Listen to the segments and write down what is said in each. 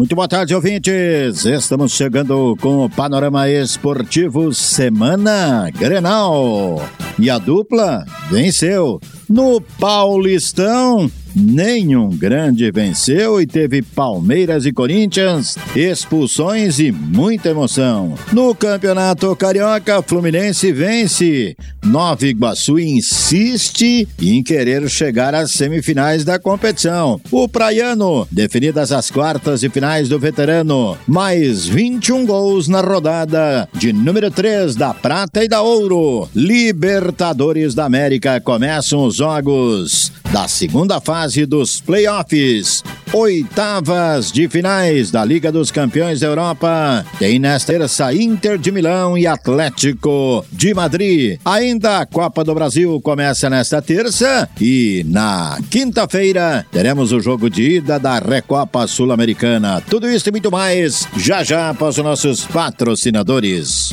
Muito boa tarde, ouvintes. Estamos chegando com o Panorama Esportivo Semana Grenal. E a dupla venceu no Paulistão Nenhum grande venceu e teve Palmeiras e Corinthians, expulsões e muita emoção. No Campeonato Carioca, Fluminense vence. Nova Iguaçu insiste em querer chegar às semifinais da competição. O Praiano, definidas as quartas e finais do veterano, mais 21 gols na rodada de número 3 da Prata e da Ouro. Libertadores da América começam os jogos da segunda fase dos playoffs. Oitavas de finais da Liga dos Campeões da Europa. Tem nesta terça Inter de Milão e Atlético de Madrid. Ainda a Copa do Brasil começa nesta terça e na quinta-feira teremos o jogo de ida da Recopa Sul-Americana. Tudo isso e muito mais já já após os nossos patrocinadores.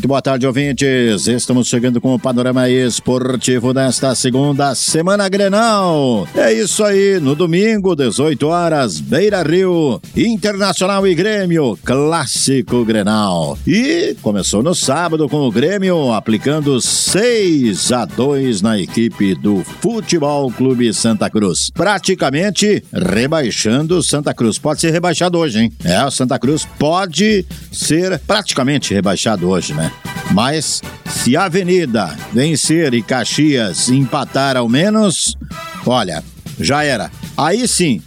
Muito boa tarde, ouvintes. Estamos chegando com o panorama esportivo desta segunda semana Grenal. É isso aí, no domingo, 18 horas, Beira Rio, Internacional e Grêmio, clássico Grenal. E começou no sábado com o Grêmio aplicando 6 a 2 na equipe do Futebol Clube Santa Cruz. Praticamente rebaixando Santa Cruz. Pode ser rebaixado hoje, hein? É, o Santa Cruz pode ser praticamente rebaixado hoje, né? Mas se a Avenida vencer e Caxias empatar ao menos, olha, já era. Aí sim,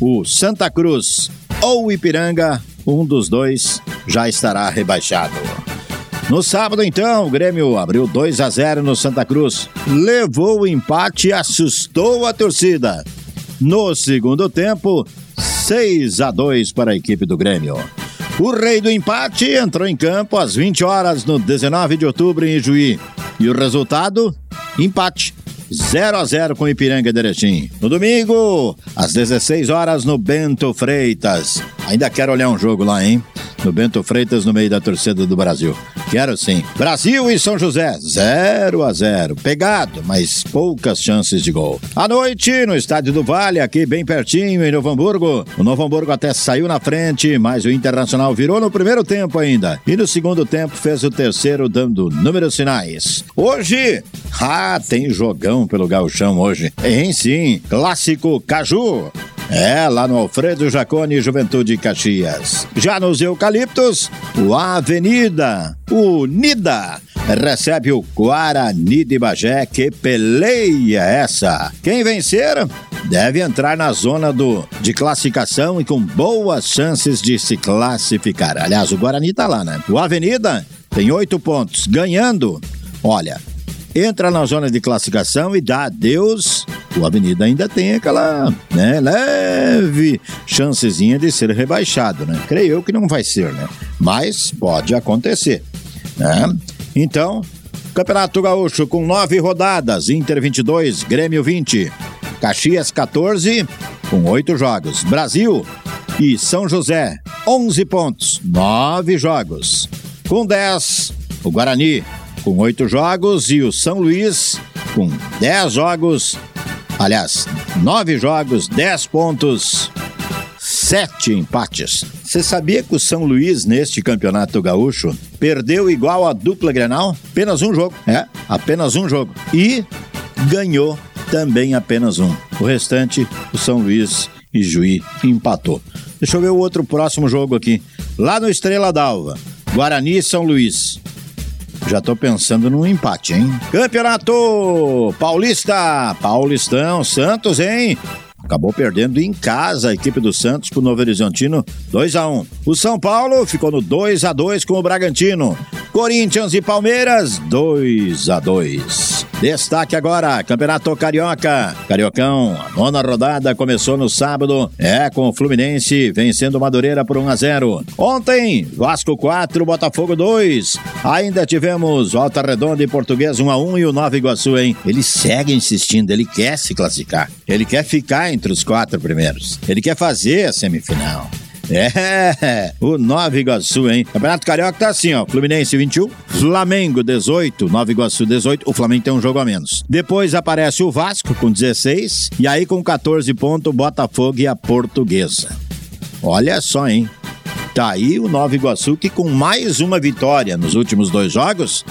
o Santa Cruz ou o Ipiranga, um dos dois já estará rebaixado. No sábado, então, o Grêmio abriu 2 a 0 no Santa Cruz, levou o empate e assustou a torcida. No segundo tempo, 6 a 2 para a equipe do Grêmio. O rei do empate entrou em campo às 20 horas no 19 de outubro em Ijuí. E o resultado? Empate. 0 a 0 com Ipiranga de Erechim. No domingo, às 16 horas no Bento Freitas. Ainda quero olhar um jogo lá, hein? No Bento Freitas, no meio da torcida do Brasil. Quero sim. Brasil e São José, 0 a 0 Pegado, mas poucas chances de gol. À noite, no Estádio do Vale, aqui bem pertinho, em Novo Hamburgo. O Novo Hamburgo até saiu na frente, mas o Internacional virou no primeiro tempo ainda. E no segundo tempo fez o terceiro, dando números finais. Hoje, ah, tem jogão pelo gauchão hoje. Em sim, clássico Caju. É, lá no Alfredo Jacone Juventude Caxias. Já nos Eucaliptos, o Avenida, o Nida, recebe o Guarani de Bagé. Que peleia essa! Quem vencer deve entrar na zona do, de classificação e com boas chances de se classificar. Aliás, o Guarani tá lá, né? O Avenida tem oito pontos. Ganhando, olha, entra na zona de classificação e dá adeus. O Avenida ainda tem aquela né, leve chancezinha de ser rebaixado, né? Creio eu que não vai ser, né? Mas pode acontecer, né? Então, Campeonato Gaúcho com nove rodadas, Inter 22, Grêmio 20, Caxias 14, com oito jogos, Brasil e São José, 11 pontos, nove jogos, com 10, o Guarani com oito jogos e o São Luís com dez jogos Aliás, nove jogos, dez pontos, sete empates. Você sabia que o São Luís, neste campeonato gaúcho, perdeu igual a dupla Grenal? Apenas um jogo. É, apenas um jogo. E ganhou também apenas um. O restante, o São Luís e Juí empatou. Deixa eu ver o outro próximo jogo aqui. Lá no Estrela d'Alva, Guarani e São Luís. Já tô pensando num empate, hein? Campeonato Paulista, Paulistão, Santos, hein? Acabou perdendo em casa a equipe do Santos pro Novo Horizontino 2 a 1. O São Paulo ficou no 2 a 2 com o Bragantino. Corinthians e Palmeiras 2 a 2. Destaque agora, Campeonato Carioca. Cariocão, a nona rodada começou no sábado. É, com o Fluminense vencendo Madureira por 1 a 0. Ontem, Vasco 4, Botafogo 2. Ainda tivemos Volta Redonda e Português 1 a 1 e o Nova Iguaçu, hein? Ele segue insistindo, ele quer se classificar. Ele quer ficar entre os quatro primeiros. Ele quer fazer a semifinal. É, o Nova Iguaçu, hein? Campeonato Carioca tá assim, ó. Fluminense 21, Flamengo 18, Nova Iguaçu 18. O Flamengo tem um jogo a menos. Depois aparece o Vasco com 16 e aí com 14 pontos Botafogo e a Portuguesa. Olha só, hein? Tá aí o Nova Iguaçu que com mais uma vitória nos últimos dois jogos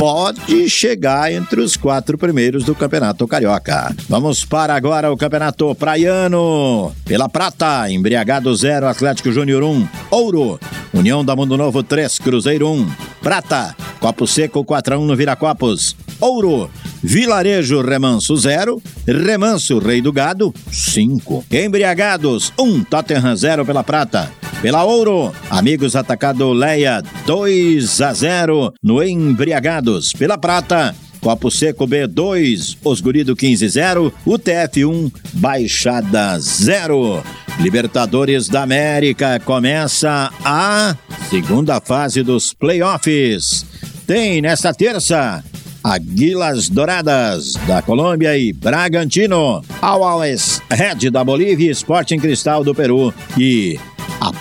pode chegar entre os quatro primeiros do Campeonato Carioca. Vamos para agora o Campeonato Praiano. Pela Prata, Embriagado 0, Atlético Júnior 1, Ouro, União da Mundo Novo 3, Cruzeiro 1, Prata, Copo Seco 4 a 1 no Viracopos, Ouro, Vilarejo Remanso 0, Remanso Rei do Gado 5. Embriagados 1, Tottenham 0 pela Prata. Pela Ouro, Amigos Atacado Leia 2 a 0 no Embriagados. Pela Prata, Copo Seco B2, Osgurido 15-0, UTF1, Baixada 0. Libertadores da América começa a segunda fase dos playoffs. Tem nesta terça Aguilas Douradas da Colômbia e Bragantino, Auales Red da Bolívia, Sporting Cristal do Peru e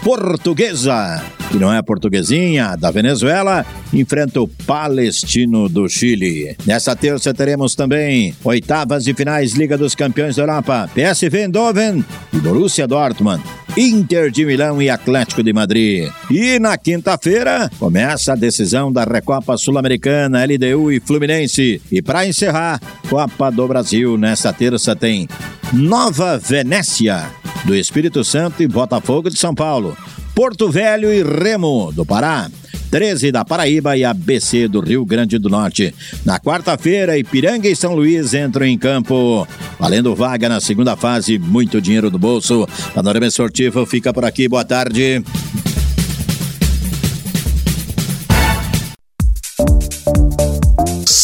Portuguesa, que não é portuguesinha, da Venezuela, enfrenta o Palestino do Chile. Nessa terça teremos também oitavas de finais Liga dos Campeões da Europa, PSV Eindhoven e Borussia Dortmund. Inter de Milão e Atlético de Madrid. E na quinta-feira começa a decisão da Recopa Sul-Americana, LDU e Fluminense. E para encerrar, Copa do Brasil nesta terça tem Nova Venécia do Espírito Santo e Botafogo de São Paulo. Porto Velho e Remo do Pará. 13 da Paraíba e ABC do Rio Grande do Norte. Na quarta-feira, Ipiranga e São Luís entram em campo. Valendo vaga na segunda fase, muito dinheiro no bolso. Panorama Esportivo fica por aqui. Boa tarde.